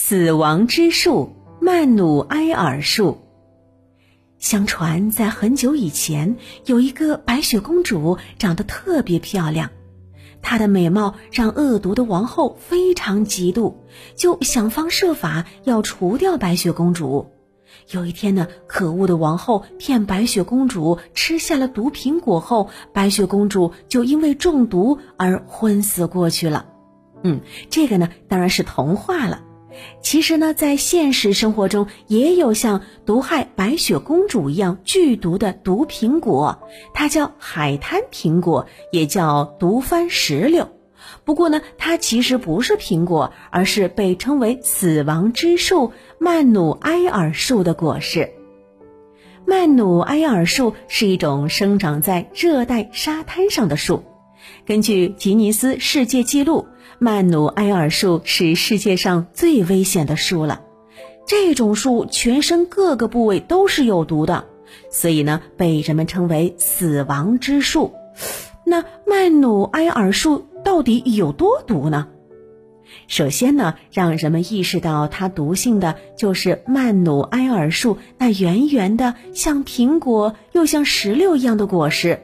死亡之树——曼努埃尔树。相传，在很久以前，有一个白雪公主，长得特别漂亮。她的美貌让恶毒的王后非常嫉妒，就想方设法要除掉白雪公主。有一天呢，可恶的王后骗白雪公主吃下了毒苹果后，白雪公主就因为中毒而昏死过去了。嗯，这个呢，当然是童话了。其实呢，在现实生活中也有像毒害白雪公主一样剧毒的毒苹果，它叫海滩苹果，也叫毒番石榴。不过呢，它其实不是苹果，而是被称为“死亡之树”曼努埃尔树的果实。曼努埃尔树是一种生长在热带沙滩上的树。根据吉尼斯世界纪录，曼努埃尔树是世界上最危险的树了。这种树全身各个部位都是有毒的，所以呢，被人们称为“死亡之树”。那曼努埃尔树到底有多毒呢？首先呢，让人们意识到它毒性的就是曼努埃尔树那圆圆的像苹果又像石榴一样的果实。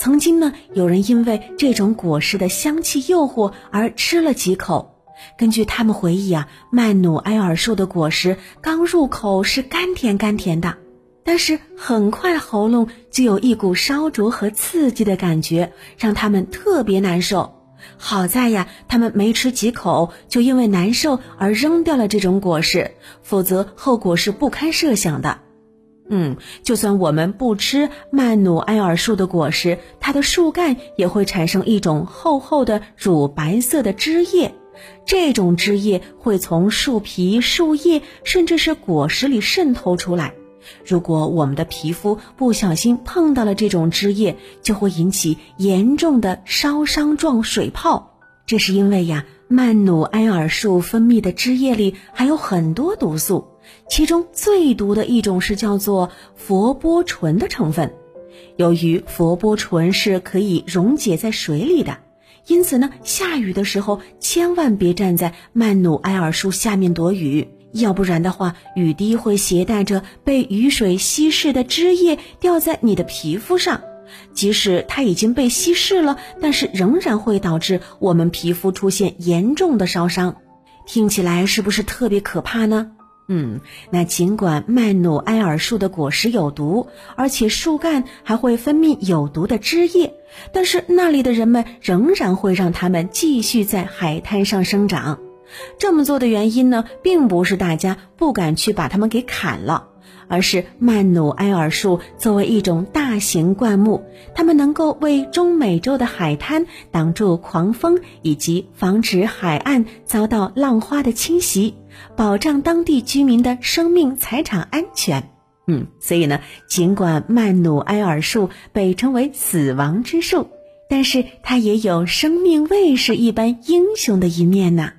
曾经呢，有人因为这种果实的香气诱惑而吃了几口。根据他们回忆啊，曼努埃尔树的果实刚入口是甘甜甘甜的，但是很快喉咙就有一股烧灼和刺激的感觉，让他们特别难受。好在呀，他们没吃几口就因为难受而扔掉了这种果实，否则后果是不堪设想的。嗯，就算我们不吃曼努埃尔树的果实，它的树干也会产生一种厚厚的乳白色的汁液。这种汁液会从树皮、树叶，甚至是果实里渗透出来。如果我们的皮肤不小心碰到了这种汁液，就会引起严重的烧伤状水泡。这是因为呀，曼努埃尔树分泌的汁液里含有很多毒素。其中最毒的一种是叫做佛波醇的成分，由于佛波醇是可以溶解在水里的，因此呢，下雨的时候千万别站在曼努埃尔树下面躲雨，要不然的话，雨滴会携带着被雨水稀释的汁液掉在你的皮肤上，即使它已经被稀释了，但是仍然会导致我们皮肤出现严重的烧伤。听起来是不是特别可怕呢？嗯，那尽管曼努埃尔树的果实有毒，而且树干还会分泌有毒的汁液，但是那里的人们仍然会让它们继续在海滩上生长。这么做的原因呢，并不是大家不敢去把它们给砍了。而是曼努埃尔树作为一种大型灌木，它们能够为中美洲的海滩挡住狂风，以及防止海岸遭到浪花的侵袭，保障当地居民的生命财产安全。嗯，所以呢，尽管曼努埃尔树被称为“死亡之树”，但是它也有生命卫士一般英雄的一面呢。